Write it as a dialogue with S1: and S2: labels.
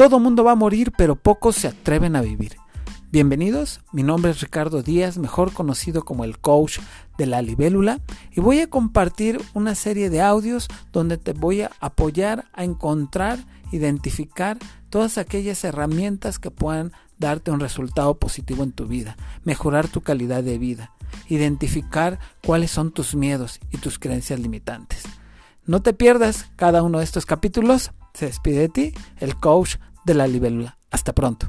S1: Todo mundo va a morir, pero pocos se atreven a vivir. Bienvenidos, mi nombre es Ricardo Díaz, mejor conocido como el coach de la libélula, y voy a compartir una serie de audios donde te voy a apoyar a encontrar, identificar todas aquellas herramientas que puedan darte un resultado positivo en tu vida, mejorar tu calidad de vida, identificar cuáles son tus miedos y tus creencias limitantes. No te pierdas cada uno de estos capítulos. Se despide de ti el coach de la libélula. Hasta pronto.